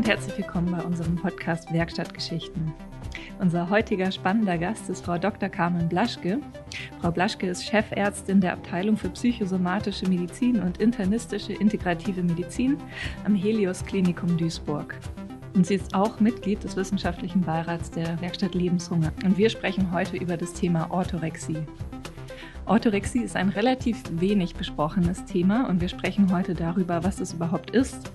und herzlich willkommen bei unserem Podcast Werkstattgeschichten. Unser heutiger spannender Gast ist Frau Dr. Carmen Blaschke. Frau Blaschke ist Chefärztin der Abteilung für psychosomatische Medizin und internistische integrative Medizin am Helios Klinikum Duisburg. Und sie ist auch Mitglied des wissenschaftlichen Beirats der Werkstatt Lebenshunger. Und wir sprechen heute über das Thema Orthorexie. Orthorexie ist ein relativ wenig besprochenes Thema und wir sprechen heute darüber, was es überhaupt ist,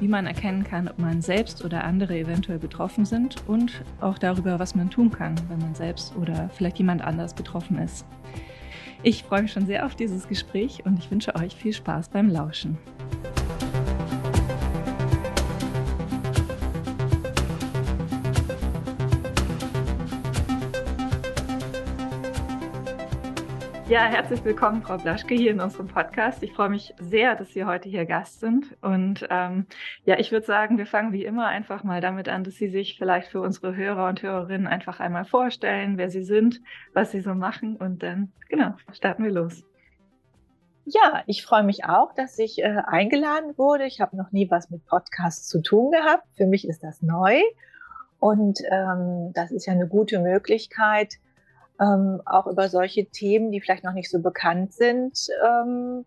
wie man erkennen kann, ob man selbst oder andere eventuell betroffen sind und auch darüber, was man tun kann, wenn man selbst oder vielleicht jemand anders betroffen ist. Ich freue mich schon sehr auf dieses Gespräch und ich wünsche euch viel Spaß beim Lauschen. Ja, herzlich willkommen, Frau Blaschke, hier in unserem Podcast. Ich freue mich sehr, dass Sie heute hier Gast sind. Und ähm, ja, ich würde sagen, wir fangen wie immer einfach mal damit an, dass Sie sich vielleicht für unsere Hörer und Hörerinnen einfach einmal vorstellen, wer Sie sind, was Sie so machen. Und dann, genau, starten wir los. Ja, ich freue mich auch, dass ich äh, eingeladen wurde. Ich habe noch nie was mit Podcasts zu tun gehabt. Für mich ist das neu. Und ähm, das ist ja eine gute Möglichkeit, ähm, auch über solche Themen, die vielleicht noch nicht so bekannt sind, ähm,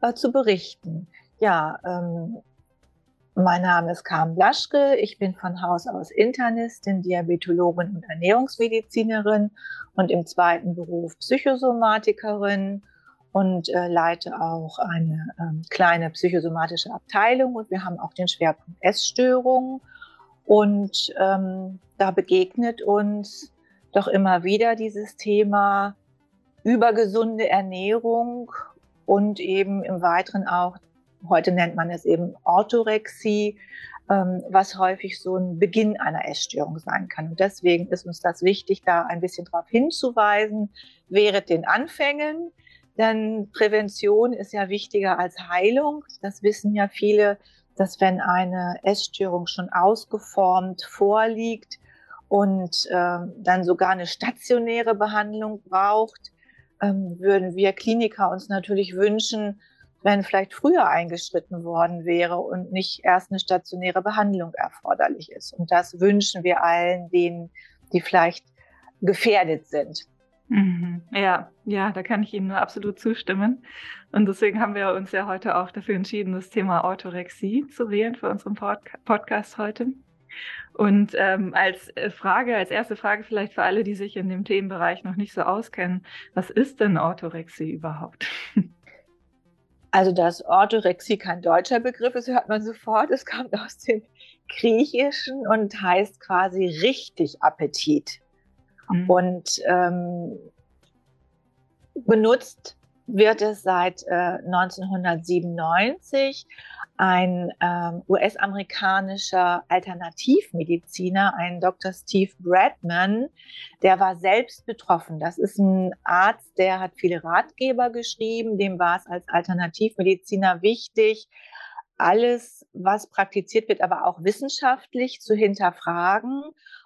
äh, zu berichten. Ja, ähm, mein Name ist Carmen Blaschke. Ich bin von Haus aus Internistin, Diabetologin und Ernährungsmedizinerin und im zweiten Beruf Psychosomatikerin und äh, leite auch eine ähm, kleine psychosomatische Abteilung und wir haben auch den Schwerpunkt Essstörungen. Und ähm, da begegnet uns doch immer wieder dieses Thema übergesunde Ernährung und eben im Weiteren auch, heute nennt man es eben Orthorexie, ähm, was häufig so ein Beginn einer Essstörung sein kann. Und deswegen ist uns das wichtig, da ein bisschen darauf hinzuweisen, während den Anfängen. Denn Prävention ist ja wichtiger als Heilung. Das wissen ja viele, dass wenn eine Essstörung schon ausgeformt vorliegt, und äh, dann sogar eine stationäre Behandlung braucht, ähm, würden wir Kliniker uns natürlich wünschen, wenn vielleicht früher eingeschritten worden wäre und nicht erst eine stationäre Behandlung erforderlich ist. Und das wünschen wir allen denen, die vielleicht gefährdet sind. Mhm. Ja, ja, da kann ich Ihnen nur absolut zustimmen. Und deswegen haben wir uns ja heute auch dafür entschieden, das Thema Orthorexie zu wählen für unseren Pod Podcast heute. Und ähm, als äh, Frage, als erste Frage vielleicht für alle, die sich in dem Themenbereich noch nicht so auskennen, was ist denn Orthorexie überhaupt? Also, dass Orthorexie kein deutscher Begriff ist, hört man sofort. Es kommt aus dem Griechischen und heißt quasi richtig Appetit. Mhm. Und ähm, benutzt wird es seit äh, 1997 ein ähm, US-amerikanischer Alternativmediziner, ein Dr. Steve Bradman, der war selbst betroffen. Das ist ein Arzt, der hat viele Ratgeber geschrieben, dem war es als Alternativmediziner wichtig, alles, was praktiziert wird, aber auch wissenschaftlich zu hinterfragen.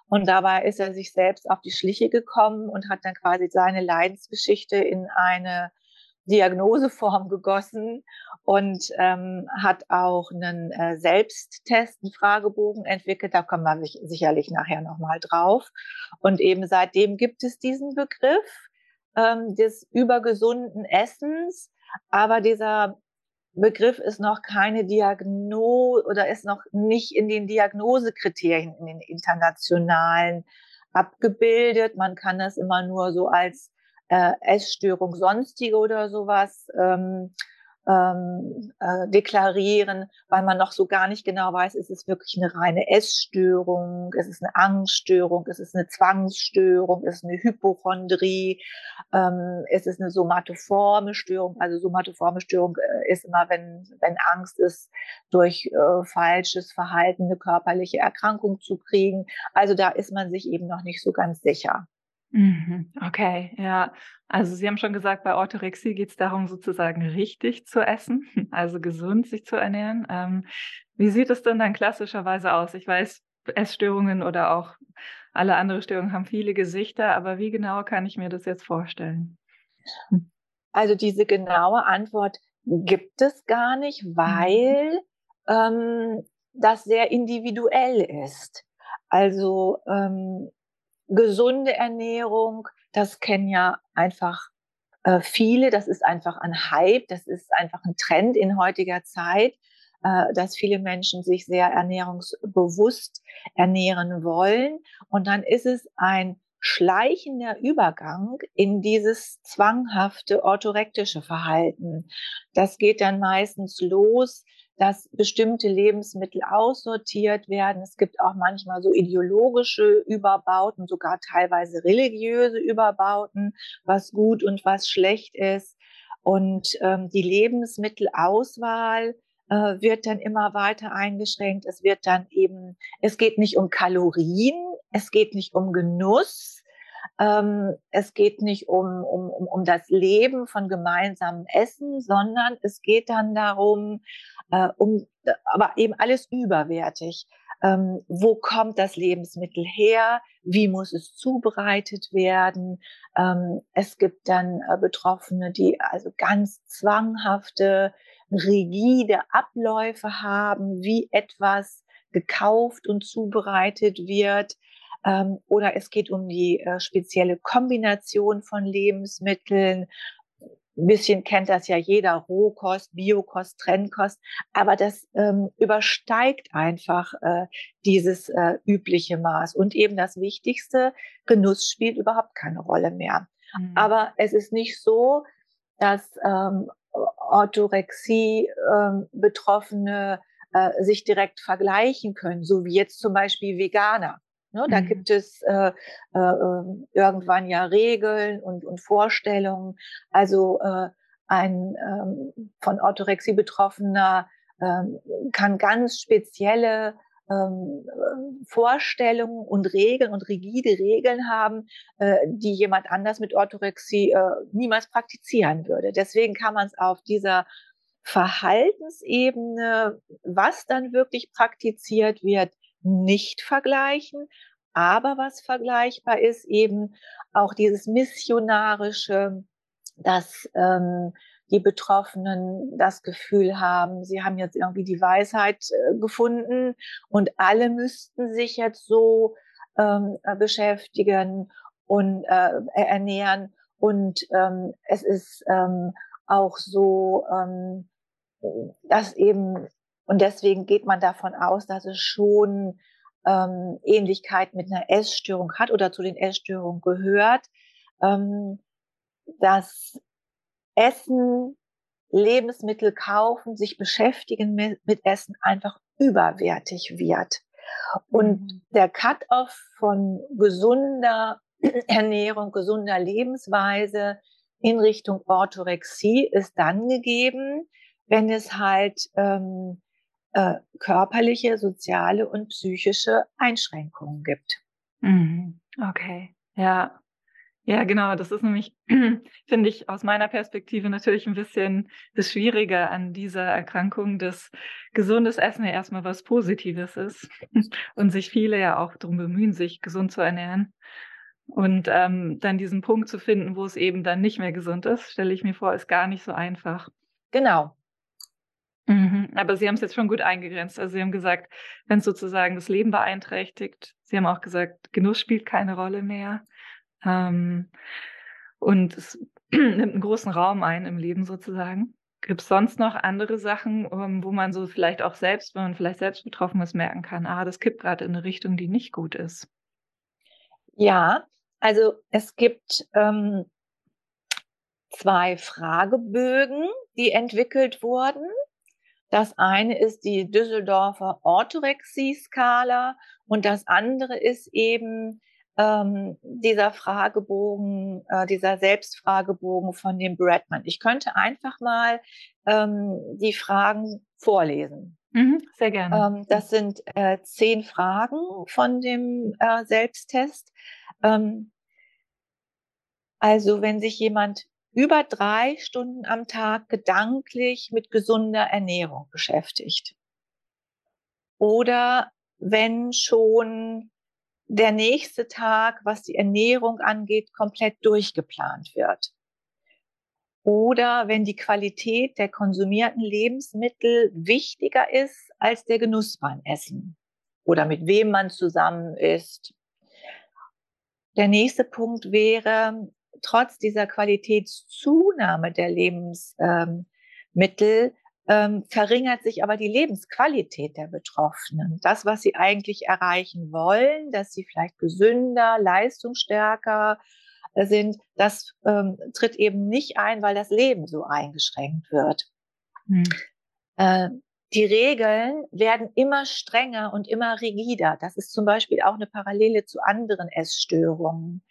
Und dabei ist er sich selbst auf die Schliche gekommen und hat dann quasi seine Leidensgeschichte in eine Diagnoseform gegossen und ähm, hat auch einen äh, Selbsttest, einen Fragebogen entwickelt. Da kommen wir sicherlich nachher nochmal drauf. Und eben seitdem gibt es diesen Begriff ähm, des übergesunden Essens. Aber dieser Begriff ist noch keine Diagnose oder ist noch nicht in den Diagnosekriterien, in den internationalen abgebildet. Man kann das immer nur so als äh, Essstörung sonstige oder sowas ähm, ähm, äh, deklarieren, weil man noch so gar nicht genau weiß, ist es wirklich eine reine Essstörung, ist es eine Angststörung, ist es eine Zwangsstörung, ist es eine Hypochondrie, ähm, ist es eine somatoforme Störung. Also somatoforme Störung äh, ist immer, wenn, wenn Angst ist, durch äh, falsches Verhalten eine körperliche Erkrankung zu kriegen. Also da ist man sich eben noch nicht so ganz sicher. Mhm. Okay, ja. Also Sie haben schon gesagt, bei Orthorexie geht es darum, sozusagen richtig zu essen, also gesund sich zu ernähren. Ähm, wie sieht es denn dann klassischerweise aus? Ich weiß, Essstörungen oder auch alle andere Störungen haben viele Gesichter, aber wie genau kann ich mir das jetzt vorstellen? Also diese genaue Antwort gibt es gar nicht, mhm. weil ähm, das sehr individuell ist. Also ähm, gesunde Ernährung, das kennen ja einfach äh, viele, das ist einfach ein Hype, das ist einfach ein Trend in heutiger Zeit, äh, dass viele Menschen sich sehr ernährungsbewusst ernähren wollen. Und dann ist es ein schleichender Übergang in dieses zwanghafte orthorektische Verhalten. Das geht dann meistens los, dass bestimmte Lebensmittel aussortiert werden. Es gibt auch manchmal so ideologische Überbauten, sogar teilweise religiöse Überbauten, was gut und was schlecht ist. Und ähm, die Lebensmittelauswahl äh, wird dann immer weiter eingeschränkt. Es wird dann eben, es geht nicht um Kalorien, es geht nicht um Genuss. Ähm, es geht nicht um, um, um, um das Leben von gemeinsamem Essen, sondern es geht dann darum, äh, um, aber eben alles überwertig. Ähm, wo kommt das Lebensmittel her? Wie muss es zubereitet werden? Ähm, es gibt dann äh, Betroffene, die also ganz zwanghafte, rigide Abläufe haben, wie etwas gekauft und zubereitet wird ähm, oder es geht um die äh, spezielle Kombination von Lebensmitteln. Ein bisschen kennt das ja jeder, Rohkost, Biokost, Trennkost, aber das ähm, übersteigt einfach äh, dieses äh, übliche Maß. Und eben das Wichtigste, Genuss spielt überhaupt keine Rolle mehr. Mhm. Aber es ist nicht so, dass ähm, Orthorexie ähm, Betroffene äh, sich direkt vergleichen können, so wie jetzt zum Beispiel Veganer. Ne, da mhm. gibt es äh, äh, ähm, irgendwann ja Regeln und, und Vorstellungen. Also äh, ein ähm, von Orthorexie Betroffener ähm, kann ganz spezielle ähm, Vorstellungen und Regeln und rigide Regeln haben, äh, die jemand anders mit Orthorexie äh, niemals praktizieren würde. Deswegen kann man es auf dieser Verhaltensebene, was dann wirklich praktiziert wird, nicht vergleichen. Aber was vergleichbar ist, eben auch dieses missionarische, dass ähm, die Betroffenen das Gefühl haben, sie haben jetzt irgendwie die Weisheit äh, gefunden und alle müssten sich jetzt so ähm, äh, beschäftigen und äh, ernähren. Und ähm, es ist ähm, auch so, ähm, dass eben und deswegen geht man davon aus, dass es schon ähm, Ähnlichkeit mit einer Essstörung hat oder zu den Essstörungen gehört, ähm, dass Essen, Lebensmittel kaufen, sich beschäftigen mit, mit Essen einfach überwertig wird. Und mhm. der Cut-off von gesunder Ernährung, gesunder Lebensweise in Richtung Orthorexie ist dann gegeben, wenn es halt ähm, äh, körperliche, soziale und psychische Einschränkungen gibt. Mhm. Okay, ja. Ja, genau. Das ist nämlich, finde ich, aus meiner Perspektive natürlich ein bisschen das Schwierige an dieser Erkrankung, dass gesundes Essen ja erstmal was Positives ist und sich viele ja auch darum bemühen, sich gesund zu ernähren. Und ähm, dann diesen Punkt zu finden, wo es eben dann nicht mehr gesund ist, stelle ich mir vor, ist gar nicht so einfach. Genau. Mhm, aber Sie haben es jetzt schon gut eingegrenzt. Also Sie haben gesagt, wenn es sozusagen das Leben beeinträchtigt. Sie haben auch gesagt, Genuss spielt keine Rolle mehr. Ähm, und es nimmt einen großen Raum ein im Leben sozusagen. Gibt es sonst noch andere Sachen, ähm, wo man so vielleicht auch selbst, wenn man vielleicht selbst betroffen ist, merken kann, ah, das kippt gerade in eine Richtung, die nicht gut ist? Ja, also es gibt ähm, zwei Fragebögen, die entwickelt wurden. Das eine ist die Düsseldorfer Orthorexie-Skala und das andere ist eben ähm, dieser Fragebogen, äh, dieser Selbstfragebogen von dem Bradman. Ich könnte einfach mal ähm, die Fragen vorlesen. Mhm, sehr gerne. Ähm, das sind äh, zehn Fragen von dem äh, Selbsttest. Ähm, also wenn sich jemand über drei Stunden am Tag gedanklich mit gesunder Ernährung beschäftigt. Oder wenn schon der nächste Tag, was die Ernährung angeht, komplett durchgeplant wird. oder wenn die Qualität der konsumierten Lebensmittel wichtiger ist als der Genuss beim Essen oder mit wem man zusammen ist. Der nächste Punkt wäre, trotz dieser Qualitätszunahme der Lebensmittel ähm, verringert sich aber die Lebensqualität der Betroffenen. Das, was sie eigentlich erreichen wollen, dass sie vielleicht gesünder, leistungsstärker sind, das ähm, tritt eben nicht ein, weil das Leben so eingeschränkt wird. Hm. Äh, die Regeln werden immer strenger und immer rigider. Das ist zum Beispiel auch eine Parallele zu anderen Essstörungen,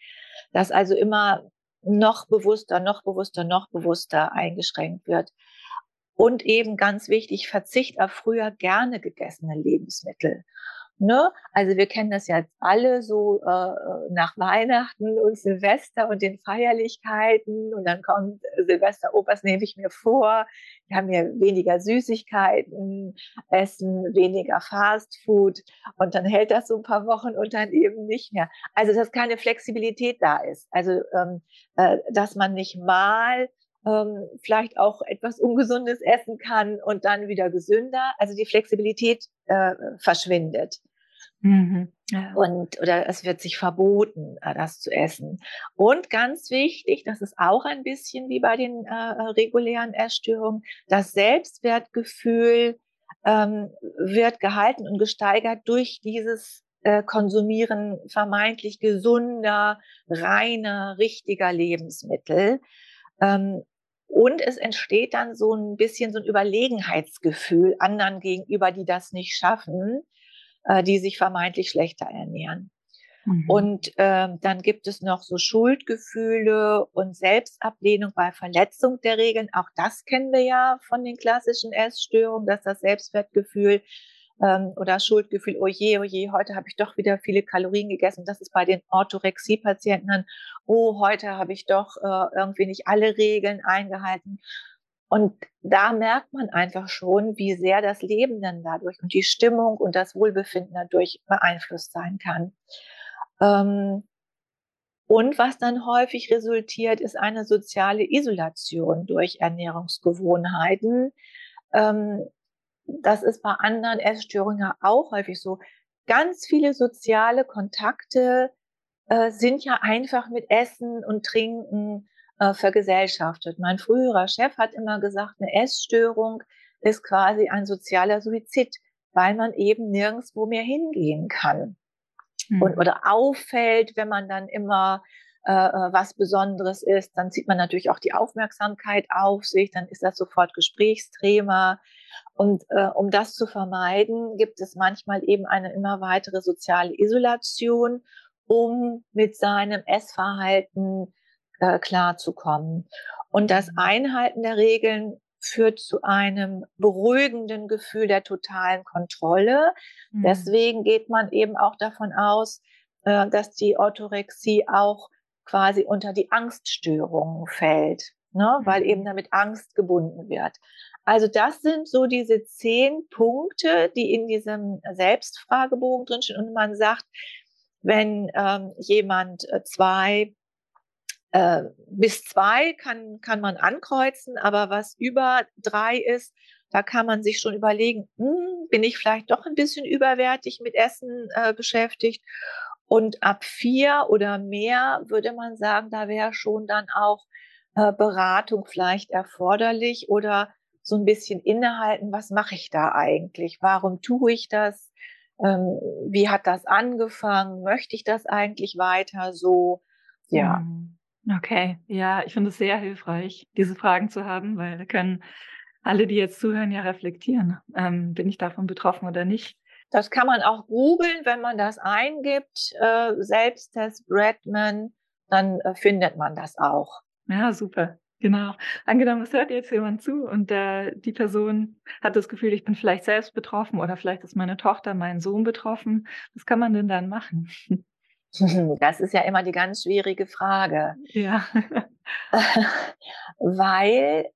dass also immer noch bewusster, noch bewusster, noch bewusster eingeschränkt wird. Und eben ganz wichtig, Verzicht auf früher gerne gegessene Lebensmittel. Ne? Also wir kennen das ja alle so äh, nach Weihnachten und Silvester und den Feierlichkeiten und dann kommt Silvester, oh, nehme ich mir vor? Wir haben ja weniger Süßigkeiten, essen weniger Fastfood und dann hält das so ein paar Wochen und dann eben nicht mehr. Also dass keine Flexibilität da ist. Also ähm, äh, dass man nicht mal ähm, vielleicht auch etwas Ungesundes essen kann und dann wieder gesünder. Also die Flexibilität äh, verschwindet. Mhm. Ja. Und oder es wird sich verboten, äh, das zu essen. Und ganz wichtig, das ist auch ein bisschen wie bei den äh, regulären Essstörungen, das Selbstwertgefühl ähm, wird gehalten und gesteigert durch dieses äh, Konsumieren vermeintlich gesunder, reiner, richtiger Lebensmittel. Ähm, und es entsteht dann so ein bisschen so ein Überlegenheitsgefühl anderen gegenüber, die das nicht schaffen, äh, die sich vermeintlich schlechter ernähren. Mhm. Und äh, dann gibt es noch so Schuldgefühle und Selbstablehnung bei Verletzung der Regeln. Auch das kennen wir ja von den klassischen Essstörungen, dass das Selbstwertgefühl ähm, oder Schuldgefühl, oh je, oh je, heute habe ich doch wieder viele Kalorien gegessen. Das ist bei den Orthorexie-Patienten dann, oh, heute habe ich doch äh, irgendwie nicht alle Regeln eingehalten. Und da merkt man einfach schon, wie sehr das Leben dann dadurch und die Stimmung und das Wohlbefinden dadurch beeinflusst sein kann. Ähm, und was dann häufig resultiert, ist eine soziale Isolation durch Ernährungsgewohnheiten. Ähm, das ist bei anderen Essstörungen auch häufig so. Ganz viele soziale Kontakte äh, sind ja einfach mit Essen und Trinken äh, vergesellschaftet. Mein früherer Chef hat immer gesagt, eine Essstörung ist quasi ein sozialer Suizid, weil man eben nirgendwo mehr hingehen kann. Mhm. Und, oder auffällt, wenn man dann immer äh, äh, was Besonderes ist, dann zieht man natürlich auch die Aufmerksamkeit auf sich, dann ist das sofort Gesprächsthema. Und äh, um das zu vermeiden, gibt es manchmal eben eine immer weitere soziale Isolation, um mit seinem Essverhalten äh, klarzukommen. Und das mhm. Einhalten der Regeln führt zu einem beruhigenden Gefühl der totalen Kontrolle. Mhm. Deswegen geht man eben auch davon aus, äh, dass die Orthorexie auch quasi unter die Angststörungen fällt, ne? Mhm. weil eben damit Angst gebunden wird. Also das sind so diese zehn Punkte, die in diesem Selbstfragebogen drinstehen. Und man sagt, wenn ähm, jemand äh, zwei äh, bis zwei kann, kann man ankreuzen, aber was über drei ist, da kann man sich schon überlegen, hm, bin ich vielleicht doch ein bisschen überwertig mit Essen äh, beschäftigt. Und ab vier oder mehr würde man sagen, da wäre schon dann auch äh, Beratung vielleicht erforderlich oder so ein bisschen innehalten, was mache ich da eigentlich? Warum tue ich das? Ähm, wie hat das angefangen? Möchte ich das eigentlich weiter so? Ja. Mhm. Okay, ja, ich finde es sehr hilfreich, diese Fragen zu haben, weil da können alle, die jetzt zuhören, ja reflektieren. Ähm, bin ich davon betroffen oder nicht? Das kann man auch googeln, wenn man das eingibt, äh, Selbsttest Bradman, dann äh, findet man das auch. Ja, super. Genau. Angenommen, es hört jetzt jemand zu und äh, die Person hat das Gefühl, ich bin vielleicht selbst betroffen oder vielleicht ist meine Tochter, mein Sohn betroffen. Was kann man denn dann machen? Das ist ja immer die ganz schwierige Frage. Ja. Weil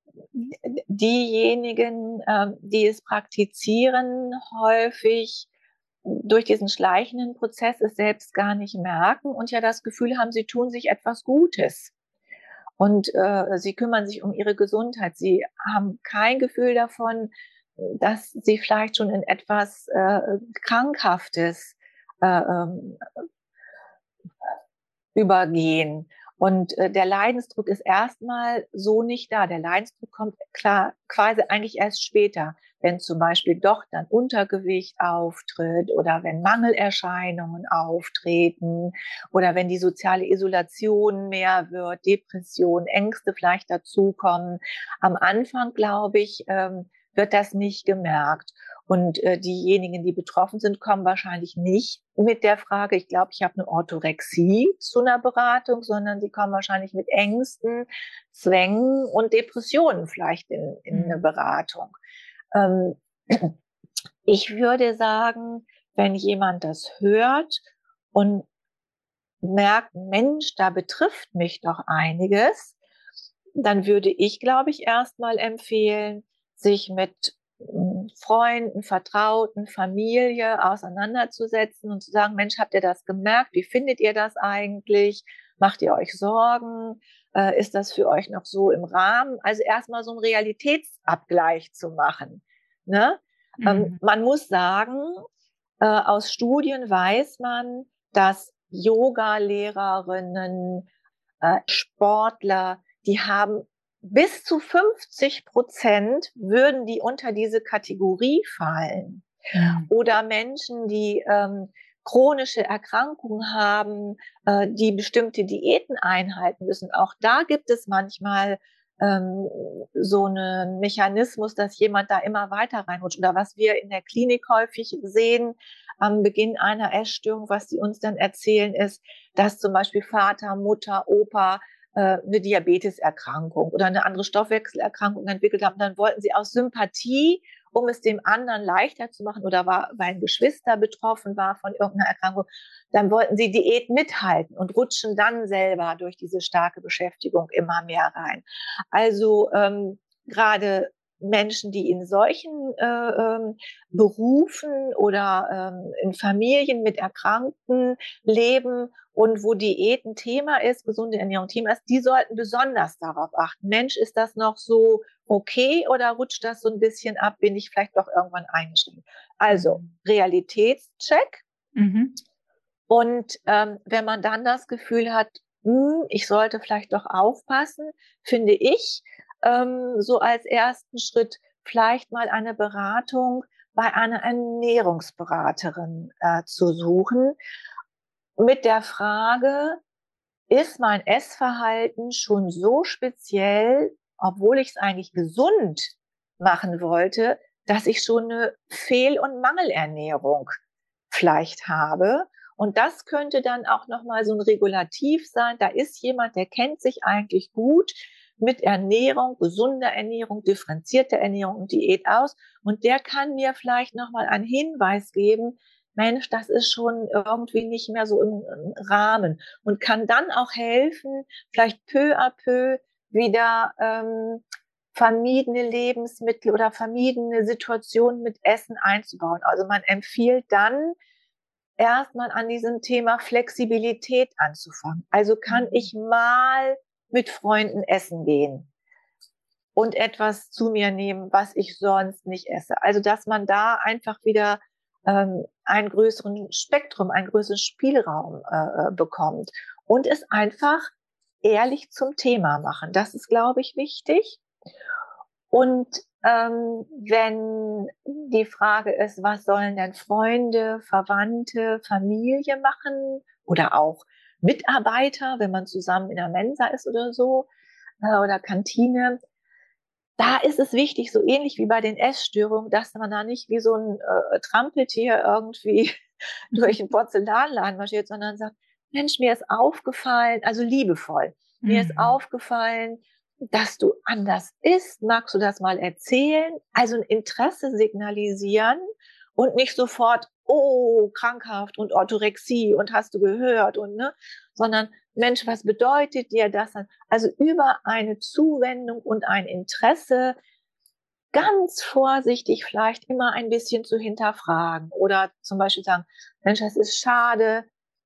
diejenigen, ähm, die es praktizieren, häufig durch diesen schleichenden Prozess es selbst gar nicht merken und ja das Gefühl haben, sie tun sich etwas Gutes. und äh, sie kümmern sich um ihre Gesundheit. Sie haben kein Gefühl davon, dass sie vielleicht schon in etwas äh, Krankhaftes äh, ähm, übergehen. Und äh, der Leidensdruck ist erstmal so nicht da. Der Leidensdruck kommt klar quasi eigentlich erst später, wenn zum Beispiel doch dann Untergewicht auftritt oder wenn Mangelerscheinungen auftreten oder wenn die soziale Isolation mehr wird, Depression, Ängste vielleicht dazukommen. Am Anfang, glaube ich, ähm, wird das nicht gemerkt. Und äh, diejenigen, die betroffen sind, kommen wahrscheinlich nicht mit der Frage, ich glaube, ich habe eine Orthorexie zu einer Beratung, sondern sie kommen wahrscheinlich mit Ängsten, Zwängen und Depressionen vielleicht in, in eine mhm. Beratung. Ähm, ich würde sagen, wenn jemand das hört und merkt, Mensch, da betrifft mich doch einiges, dann würde ich, glaube ich, erstmal empfehlen, sich mit Freunden, Vertrauten, Familie auseinanderzusetzen und zu sagen, Mensch, habt ihr das gemerkt? Wie findet ihr das eigentlich? Macht ihr euch Sorgen? Äh, ist das für euch noch so im Rahmen? Also erstmal so einen Realitätsabgleich zu machen. Ne? Ähm, mhm. man muss sagen, äh, aus Studien weiß man, dass Yoga-Lehrerinnen, äh, Sportler, die haben bis zu 50 Prozent würden die unter diese Kategorie fallen. Ja. Oder Menschen, die ähm, chronische Erkrankungen haben, äh, die bestimmte Diäten einhalten müssen. Auch da gibt es manchmal ähm, so einen Mechanismus, dass jemand da immer weiter reinrutscht. Oder was wir in der Klinik häufig sehen am Beginn einer Essstörung, was sie uns dann erzählen, ist, dass zum Beispiel Vater, Mutter, Opa eine Diabeteserkrankung oder eine andere Stoffwechselerkrankung entwickelt haben, dann wollten sie aus Sympathie, um es dem anderen leichter zu machen oder war, weil ein Geschwister betroffen war von irgendeiner Erkrankung, dann wollten sie Diät mithalten und rutschen dann selber durch diese starke Beschäftigung immer mehr rein. Also ähm, gerade Menschen, die in solchen äh, ähm, Berufen oder ähm, in Familien mit Erkrankten leben und wo Diät ein Thema ist, gesunde Ernährung Thema ist, die sollten besonders darauf achten. Mensch, ist das noch so okay oder rutscht das so ein bisschen ab? Bin ich vielleicht doch irgendwann eingeschränkt? Also. Realitätscheck. Mhm. Und ähm, wenn man dann das Gefühl hat, hm, ich sollte vielleicht doch aufpassen, finde ich, ähm, so als ersten Schritt vielleicht mal eine Beratung bei einer Ernährungsberaterin äh, zu suchen mit der Frage, ist mein Essverhalten schon so speziell, obwohl ich es eigentlich gesund machen wollte, dass ich schon eine Fehl- und Mangelernährung vielleicht habe. Und das könnte dann auch nochmal so ein Regulativ sein. Da ist jemand, der kennt sich eigentlich gut, mit Ernährung, gesunder Ernährung, differenzierter Ernährung und Diät aus. Und der kann mir vielleicht nochmal einen Hinweis geben, Mensch, das ist schon irgendwie nicht mehr so im, Rahmen und kann dann auch helfen, vielleicht peu à peu wieder ähm, vermiedene Lebensmittel oder vermiedene Situationen mit Essen einzubauen. Also man empfiehlt dann erstmal an diesem Thema Flexibilität anzufangen. Also kann mhm. ich mal mit Freunden essen gehen und etwas zu mir nehmen, was ich sonst nicht esse. Also dass man da einfach wieder ähm, einen größeren Spektrum, einen größeren Spielraum äh, äh, bekommt und es einfach ehrlich zum Thema machen. Das ist, glaube ich, wichtig. Und ähm, wenn die Frage ist, was sollen denn Freunde, Verwandte, Familie machen oder auch Mitarbeiter, wenn man zusammen in der Mensa ist oder so, äh, oder Kantine, da ist es wichtig, so ähnlich wie bei den Essstörungen, dass man da nicht wie so ein äh, Trampeltier irgendwie durch den Porzellanladen marschiert, sondern sagt, Mensch, mir ist aufgefallen, also liebevoll, mhm. mir ist mhm. aufgefallen, dass du anders isst. Magst du das mal erzählen? Also ein Interesse signalisieren und nicht sofort, oh, krankhaft und Orthorexie und hast du gehört und ne, sondern Mensch, was bedeutet dir das dann? Also über eine Zuwendung und ein Interesse ganz vorsichtig vielleicht immer ein bisschen zu hinterfragen oder zum Beispiel sagen, Mensch, das ist schade,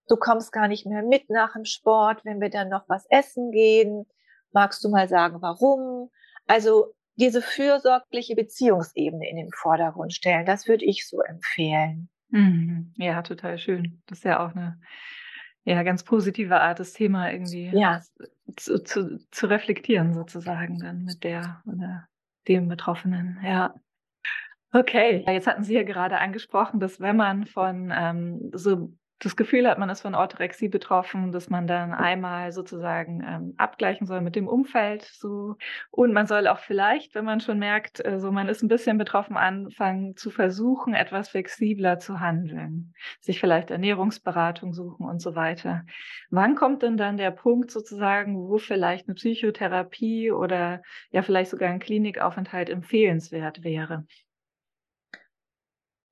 du kommst gar nicht mehr mit nach dem Sport, wenn wir dann noch was essen gehen Magst du mal sagen, warum? Also diese fürsorgliche Beziehungsebene in den Vordergrund stellen, das würde ich so empfehlen. Mhm. Ja, total schön. Das ist ja auch eine ja, ganz positive Art, das Thema irgendwie ja. zu, zu, zu reflektieren, sozusagen, dann mit der oder dem Betroffenen. Ja. Okay, jetzt hatten Sie ja gerade angesprochen, dass wenn man von ähm, so das Gefühl hat, man ist von Orthorexie betroffen, dass man dann einmal sozusagen ähm, abgleichen soll mit dem Umfeld. So. Und man soll auch vielleicht, wenn man schon merkt, äh, so man ist ein bisschen betroffen, anfangen zu versuchen, etwas flexibler zu handeln. Sich vielleicht Ernährungsberatung suchen und so weiter. Wann kommt denn dann der Punkt sozusagen, wo vielleicht eine Psychotherapie oder ja vielleicht sogar ein Klinikaufenthalt empfehlenswert wäre?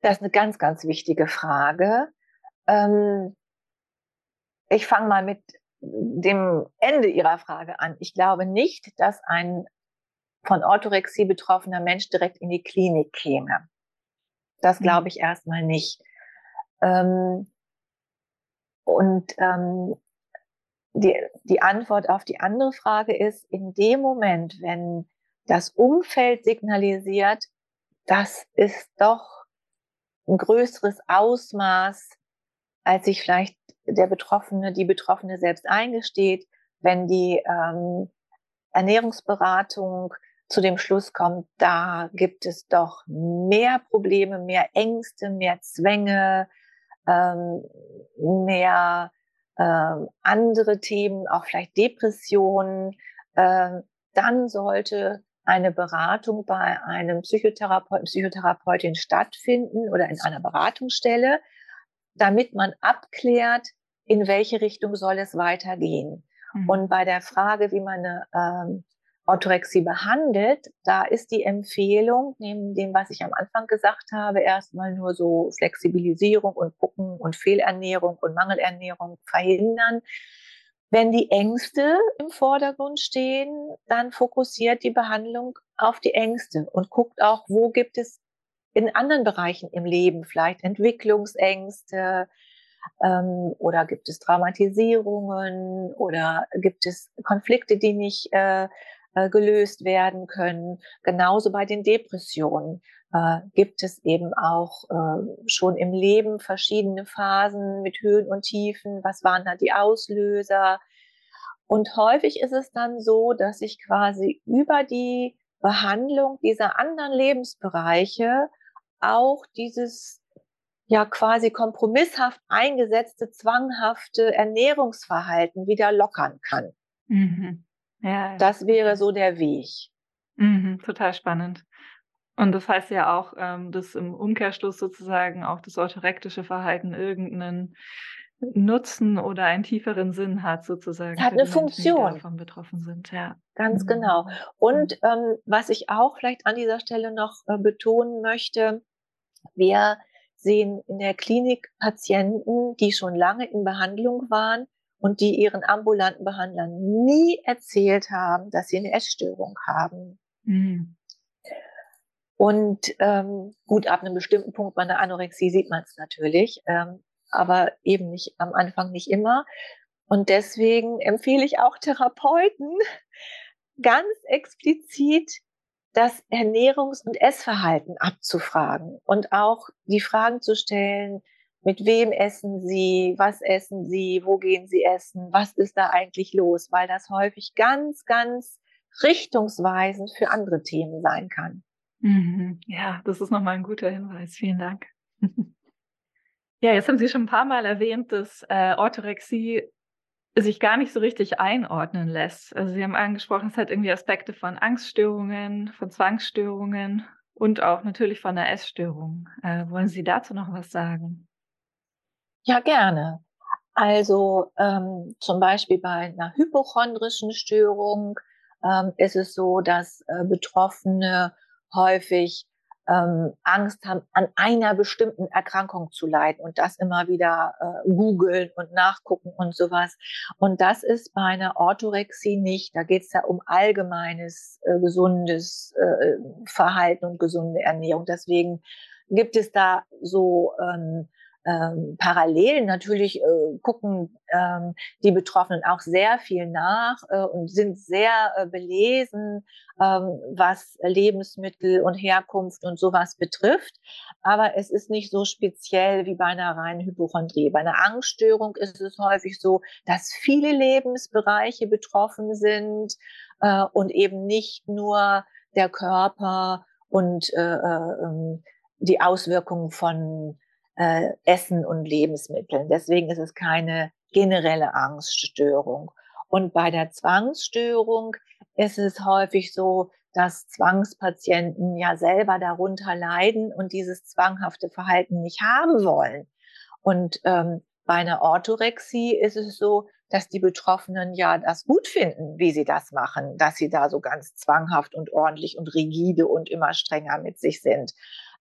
Das ist eine ganz, ganz wichtige Frage. Ähm, ich fange mal mit dem Ende Ihrer Frage an. Ich glaube nicht, dass ein von Orthorexie betroffener Mensch direkt in die Klinik käme. Das mhm. glaube ich erstmal nicht. Ähm, und ähm, die, die Antwort auf die andere Frage ist, in dem Moment, wenn das Umfeld signalisiert, das ist doch ein größeres Ausmaß als sich vielleicht der Betroffene, die Betroffene selbst eingesteht, wenn die ähm, Ernährungsberatung zu dem Schluss kommt, da gibt es doch mehr Probleme, mehr Ängste, mehr Zwänge, ähm, mehr ähm, andere Themen, auch vielleicht Depressionen, ähm, dann sollte eine Beratung bei einem Psychotherapeuten, Psychotherapeutin stattfinden oder in einer Beratungsstelle, damit man abklärt, in welche Richtung soll es weitergehen. Mhm. Und bei der Frage, wie man eine ähm, Orthorexie behandelt, da ist die Empfehlung, neben dem, was ich am Anfang gesagt habe, erstmal nur so Flexibilisierung und Gucken und Fehlernährung und Mangelernährung verhindern. Wenn die Ängste im Vordergrund stehen, dann fokussiert die Behandlung auf die Ängste und guckt auch, wo gibt es in anderen Bereichen im Leben, vielleicht Entwicklungsängste ähm, oder gibt es Traumatisierungen oder gibt es Konflikte, die nicht äh, äh, gelöst werden können. Genauso bei den Depressionen äh, gibt es eben auch äh, schon im Leben verschiedene Phasen mit Höhen und Tiefen. Was waren da die Auslöser? Und häufig ist es dann so, dass ich quasi über die Behandlung dieser anderen Lebensbereiche auch dieses ja quasi kompromisshaft eingesetzte, zwanghafte Ernährungsverhalten wieder lockern kann. Mhm. Ja, das wäre so der Weg. Mhm, total spannend. Und das heißt ja auch, ähm, dass im Umkehrschluss sozusagen auch das orthorektische Verhalten irgendeinen Nutzen oder einen tieferen Sinn hat sozusagen. Hat eine Funktion. Menschen, die davon betroffen sind, ja. Ganz mhm. genau. Und ähm, was ich auch vielleicht an dieser Stelle noch äh, betonen möchte, wir sehen in der Klinik Patienten, die schon lange in Behandlung waren und die ihren ambulanten Behandlern nie erzählt haben, dass sie eine Essstörung haben. Mhm. Und ähm, gut, ab einem bestimmten Punkt bei einer Anorexie sieht man es natürlich, ähm, aber eben nicht am Anfang nicht immer. Und deswegen empfehle ich auch Therapeuten ganz explizit das Ernährungs- und Essverhalten abzufragen und auch die Fragen zu stellen, mit wem essen Sie, was essen Sie, wo gehen Sie essen, was ist da eigentlich los, weil das häufig ganz, ganz richtungsweisend für andere Themen sein kann. Mhm. Ja, das ist nochmal ein guter Hinweis. Vielen Dank. ja, jetzt haben Sie schon ein paar Mal erwähnt, dass äh, Orthorexie sich gar nicht so richtig einordnen lässt. Also Sie haben angesprochen, es hat irgendwie Aspekte von Angststörungen, von Zwangsstörungen und auch natürlich von einer Essstörung. Äh, wollen Sie dazu noch was sagen? Ja, gerne. Also ähm, zum Beispiel bei einer hypochondrischen Störung ähm, ist es so, dass äh, Betroffene häufig ähm, Angst haben, an einer bestimmten Erkrankung zu leiden und das immer wieder äh, googeln und nachgucken und sowas. Und das ist bei einer Orthorexie nicht. Da geht es ja um allgemeines äh, gesundes äh, Verhalten und gesunde Ernährung. Deswegen gibt es da so ähm, ähm, parallel natürlich äh, gucken ähm, die Betroffenen auch sehr viel nach äh, und sind sehr äh, belesen, ähm, was Lebensmittel und Herkunft und sowas betrifft. Aber es ist nicht so speziell wie bei einer reinen Hypochondrie. Bei einer Angststörung ist es häufig so, dass viele Lebensbereiche betroffen sind äh, und eben nicht nur der Körper und äh, äh, ähm, die Auswirkungen von äh, Essen und Lebensmitteln. Deswegen ist es keine generelle Angststörung. Und bei der Zwangsstörung ist es häufig so, dass Zwangspatienten ja selber darunter leiden und dieses zwanghafte Verhalten nicht haben wollen. Und ähm, bei einer Orthorexie ist es so, dass die Betroffenen ja das gut finden, wie sie das machen, dass sie da so ganz zwanghaft und ordentlich und rigide und immer strenger mit sich sind.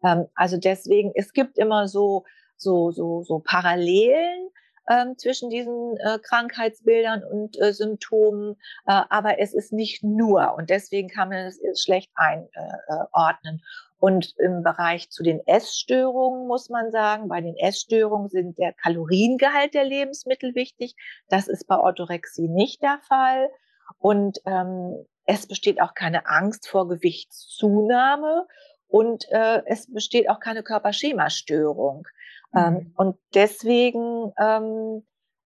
Ähm, also deswegen, es gibt immer so, so, so, so Parallelen ähm, zwischen diesen äh, Krankheitsbildern und äh, Symptomen, äh, aber es ist nicht nur und deswegen kann man es schlecht einordnen. Und im Bereich zu den Essstörungen muss man sagen, bei den Essstörungen sind der Kaloriengehalt der Lebensmittel wichtig. Das ist bei Orthorexie nicht der Fall. Und ähm, es besteht auch keine Angst vor Gewichtszunahme und äh, es besteht auch keine Körperschemastörung. Ähm, mhm. Ähm, und deswegen ähm,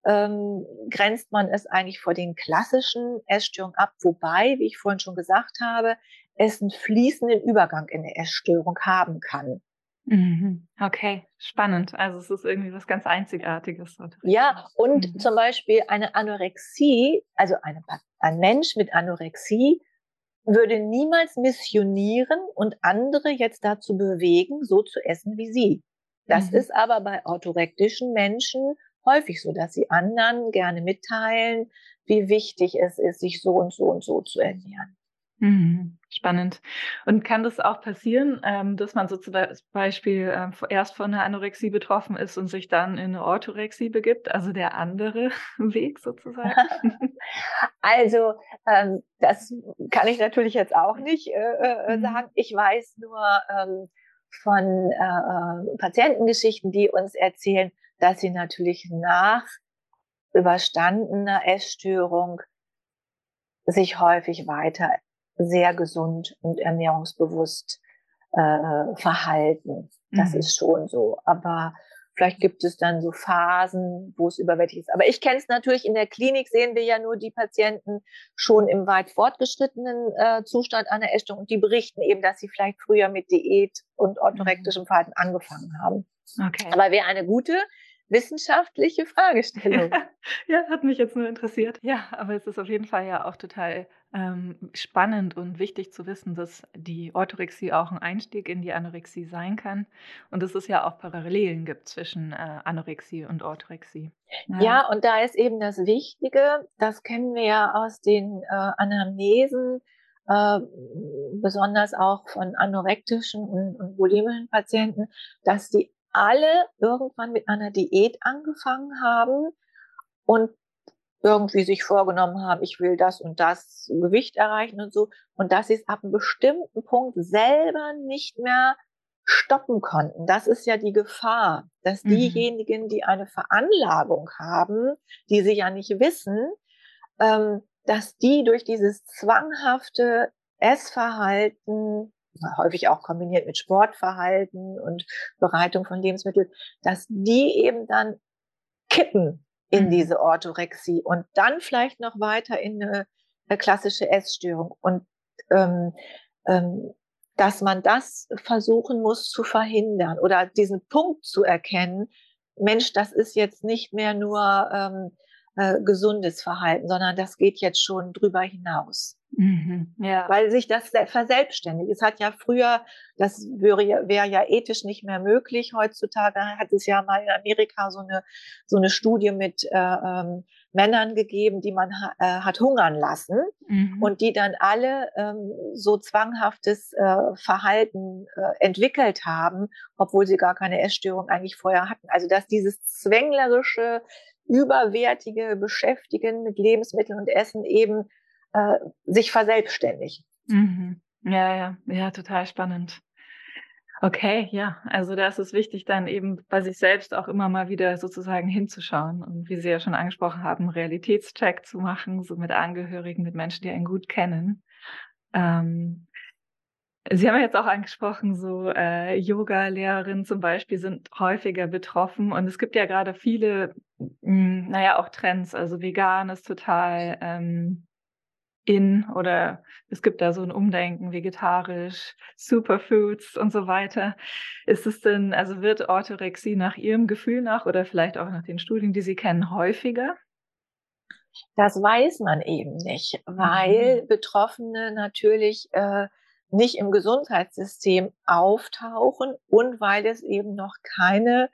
ähm, grenzt man es eigentlich vor den klassischen Essstörungen ab, wobei, wie ich vorhin schon gesagt habe, es einen fließenden Übergang in der Essstörung haben kann. Mhm. Okay, spannend. Also es ist irgendwie was ganz Einzigartiges. Ja, und mhm. zum Beispiel eine Anorexie, also eine, ein Mensch mit Anorexie würde niemals missionieren und andere jetzt dazu bewegen, so zu essen wie sie. Das mhm. ist aber bei orthorektischen Menschen häufig so, dass sie anderen gerne mitteilen, wie wichtig es ist, sich so und so und so zu ernähren. Mhm. Spannend. Und kann das auch passieren, ähm, dass man so zum Beispiel ähm, erst von einer Anorexie betroffen ist und sich dann in eine Orthorexie begibt, also der andere Weg sozusagen? also ähm, das kann ich natürlich jetzt auch nicht äh, äh, mhm. sagen. Ich weiß nur von äh, äh, Patientengeschichten, die uns erzählen, dass sie natürlich nach überstandener Essstörung sich häufig weiter sehr gesund und ernährungsbewusst äh, verhalten. Das mhm. ist schon so. Aber vielleicht gibt es dann so Phasen, wo es überwältigt ist. Aber ich kenne es natürlich, in der Klinik sehen wir ja nur die Patienten schon im weit fortgeschrittenen äh, Zustand einer Essstörung und die berichten eben, dass sie vielleicht früher mit Diät und orthorektischem mhm. Verhalten angefangen haben. Okay. Aber wer eine gute wissenschaftliche Fragestellung. ja, hat mich jetzt nur interessiert. Ja, aber es ist auf jeden Fall ja auch total ähm, spannend und wichtig zu wissen, dass die Orthorexie auch ein Einstieg in die Anorexie sein kann und dass es ja auch Parallelen gibt zwischen äh, Anorexie und Orthorexie. Ja. ja. und da ist eben das Wichtige, das kennen wir ja aus den äh, Anamnesen, äh, besonders auch von anorektischen und, und bulimischen Patienten, dass die alle irgendwann mit einer Diät angefangen haben und irgendwie sich vorgenommen haben, ich will das und das Gewicht erreichen und so, und dass sie es ab einem bestimmten Punkt selber nicht mehr stoppen konnten. Das ist ja die Gefahr, dass mhm. diejenigen, die eine Veranlagung haben, die sie ja nicht wissen, ähm, dass die durch dieses zwanghafte Essverhalten häufig auch kombiniert mit Sportverhalten und Bereitung von Lebensmitteln, dass die eben dann kippen in mhm. diese Orthorexie und dann vielleicht noch weiter in eine, eine klassische Essstörung. Und ähm, ähm, dass man das versuchen muss zu verhindern oder diesen Punkt zu erkennen, Mensch, das ist jetzt nicht mehr nur ähm, äh, gesundes Verhalten, sondern das geht jetzt schon drüber hinaus. Mhm, ja. Weil sich das verselbstständigt. Es hat ja früher, das wäre, wäre ja ethisch nicht mehr möglich. Heutzutage hat es ja mal in Amerika so eine, so eine Studie mit äh, ähm, Männern gegeben, die man ha, äh, hat hungern lassen mhm. und die dann alle ähm, so zwanghaftes äh, Verhalten äh, entwickelt haben, obwohl sie gar keine Essstörung eigentlich vorher hatten. Also dass dieses zwänglerische, überwertige Beschäftigen mit Lebensmitteln und Essen eben äh, sich verselbstständigt. Mhm. Ja, ja, ja, total spannend. Okay, ja, also da ist es wichtig, dann eben bei sich selbst auch immer mal wieder sozusagen hinzuschauen und wie Sie ja schon angesprochen haben, Realitätscheck zu machen, so mit Angehörigen, mit Menschen, die einen gut kennen. Ähm, Sie haben ja jetzt auch angesprochen, so äh, Yoga-Lehrerinnen zum Beispiel sind häufiger betroffen und es gibt ja gerade viele, mh, hm, naja, auch Trends, also vegan ist total ähm, in oder es gibt da so ein Umdenken, vegetarisch, Superfoods und so weiter. Ist es denn, also wird Orthorexie nach Ihrem Gefühl nach oder vielleicht auch nach den Studien, die Sie kennen, häufiger? Das weiß man eben nicht, weil mhm. Betroffene natürlich äh, nicht im Gesundheitssystem auftauchen und weil es eben noch keine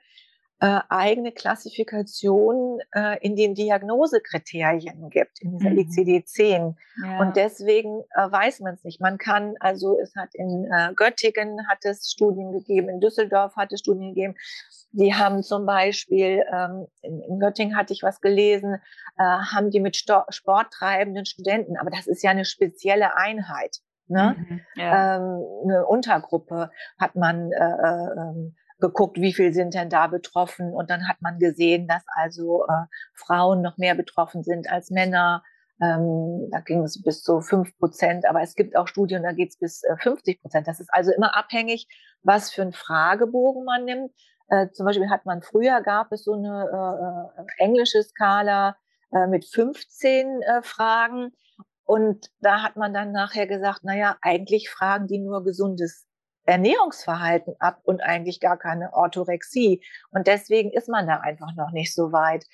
äh, eigene Klassifikation äh, in den Diagnosekriterien gibt, in dieser mhm. ICD-10. Ja. Und deswegen äh, weiß man es nicht. Man kann, also es hat in äh, Göttingen hat es Studien gegeben, in Düsseldorf hat es Studien gegeben. Die haben zum Beispiel, ähm, in, in Göttingen hatte ich was gelesen, äh, haben die mit Sto sporttreibenden Studenten, aber das ist ja eine spezielle Einheit. Ne? Mhm, ja. ähm, eine Untergruppe hat man äh, äh, ähm, geguckt, wie viel sind denn da betroffen. Und dann hat man gesehen, dass also äh, Frauen noch mehr betroffen sind als Männer. Ähm, da ging es bis zu fünf Prozent, aber es gibt auch Studien, da geht es bis äh, 50 Prozent. Das ist also immer abhängig, was für einen Fragebogen man nimmt. Äh, zum Beispiel hat man früher gab es so eine äh, äh englische Skala äh, mit 15 äh, Fragen. Und da hat man dann nachher gesagt, na ja, eigentlich fragen die nur gesundes Ernährungsverhalten ab und eigentlich gar keine Orthorexie. Und deswegen ist man da einfach noch nicht so weit.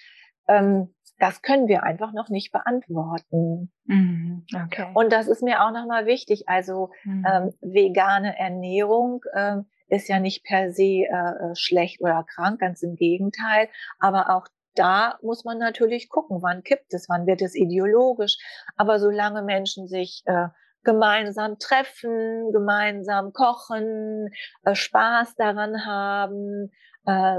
Ähm, das können wir einfach noch nicht beantworten. Mhm, okay. Und das ist mir auch nochmal wichtig. Also mhm. ähm, vegane Ernährung ähm, ist ja nicht per se äh, äh, schlecht oder krank, ganz im Gegenteil. Aber auch da muss man natürlich gucken, wann kippt es, wann wird es ideologisch. Aber solange Menschen sich äh, gemeinsam treffen, gemeinsam kochen, äh, Spaß daran haben, äh,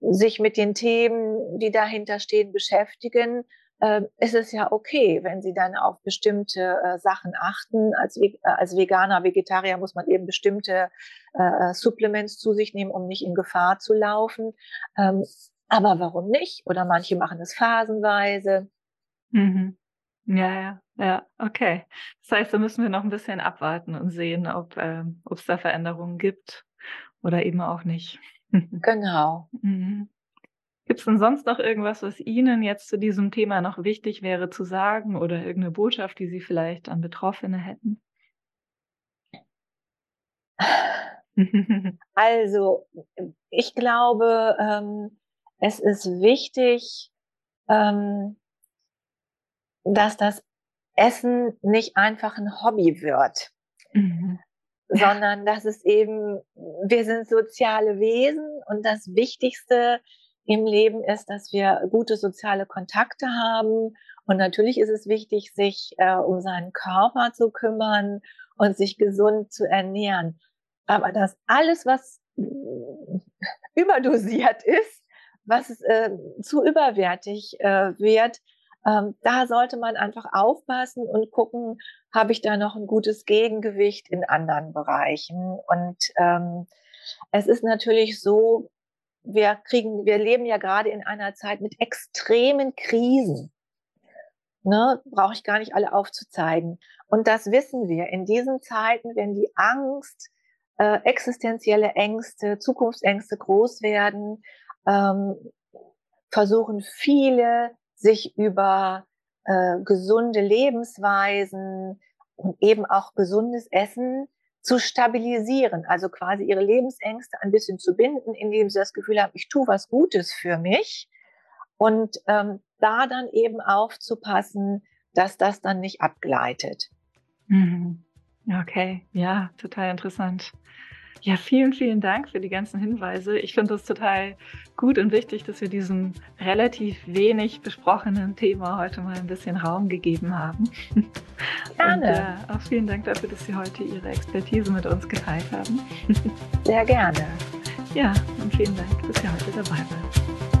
sich mit den Themen, die dahinter stehen, beschäftigen, äh, ist es ja okay, wenn sie dann auf bestimmte äh, Sachen achten. Als, äh, als Veganer, Vegetarier muss man eben bestimmte äh, Supplements zu sich nehmen, um nicht in Gefahr zu laufen. Ähm, aber warum nicht? Oder manche machen es phasenweise. Mhm. Ja, ja, ja, okay. Das heißt, da müssen wir noch ein bisschen abwarten und sehen, ob äh, es da Veränderungen gibt oder eben auch nicht. Genau. Mhm. Gibt es denn sonst noch irgendwas, was Ihnen jetzt zu diesem Thema noch wichtig wäre zu sagen oder irgendeine Botschaft, die Sie vielleicht an Betroffene hätten? Also, ich glaube, ähm, es ist wichtig, ähm, dass das Essen nicht einfach ein Hobby wird, mhm. sondern dass es eben, wir sind soziale Wesen und das Wichtigste im Leben ist, dass wir gute soziale Kontakte haben. Und natürlich ist es wichtig, sich äh, um seinen Körper zu kümmern und sich gesund zu ernähren. Aber das alles, was überdosiert ist, was äh, zu überwertig äh, wird, ähm, da sollte man einfach aufpassen und gucken, habe ich da noch ein gutes Gegengewicht in anderen Bereichen. Und ähm, es ist natürlich so, wir kriegen, wir leben ja gerade in einer Zeit mit extremen Krisen. Ne, brauche ich gar nicht alle aufzuzeigen. Und das wissen wir. In diesen Zeiten, wenn die Angst, äh, existenzielle Ängste, Zukunftsängste groß werden, ähm, versuchen viele sich über äh, gesunde Lebensweisen und eben auch gesundes Essen zu stabilisieren, also quasi ihre Lebensängste ein bisschen zu binden, indem sie das Gefühl haben, ich tue was Gutes für mich und ähm, da dann eben aufzupassen, dass das dann nicht abgleitet. Mhm. Okay, ja, total interessant. Ja, vielen, vielen Dank für die ganzen Hinweise. Ich finde es total gut und wichtig, dass wir diesem relativ wenig besprochenen Thema heute mal ein bisschen Raum gegeben haben. Gerne. Und, äh, auch vielen Dank dafür, dass Sie heute Ihre Expertise mit uns geteilt haben. Sehr gerne. Ja, und vielen Dank, dass Sie heute dabei waren.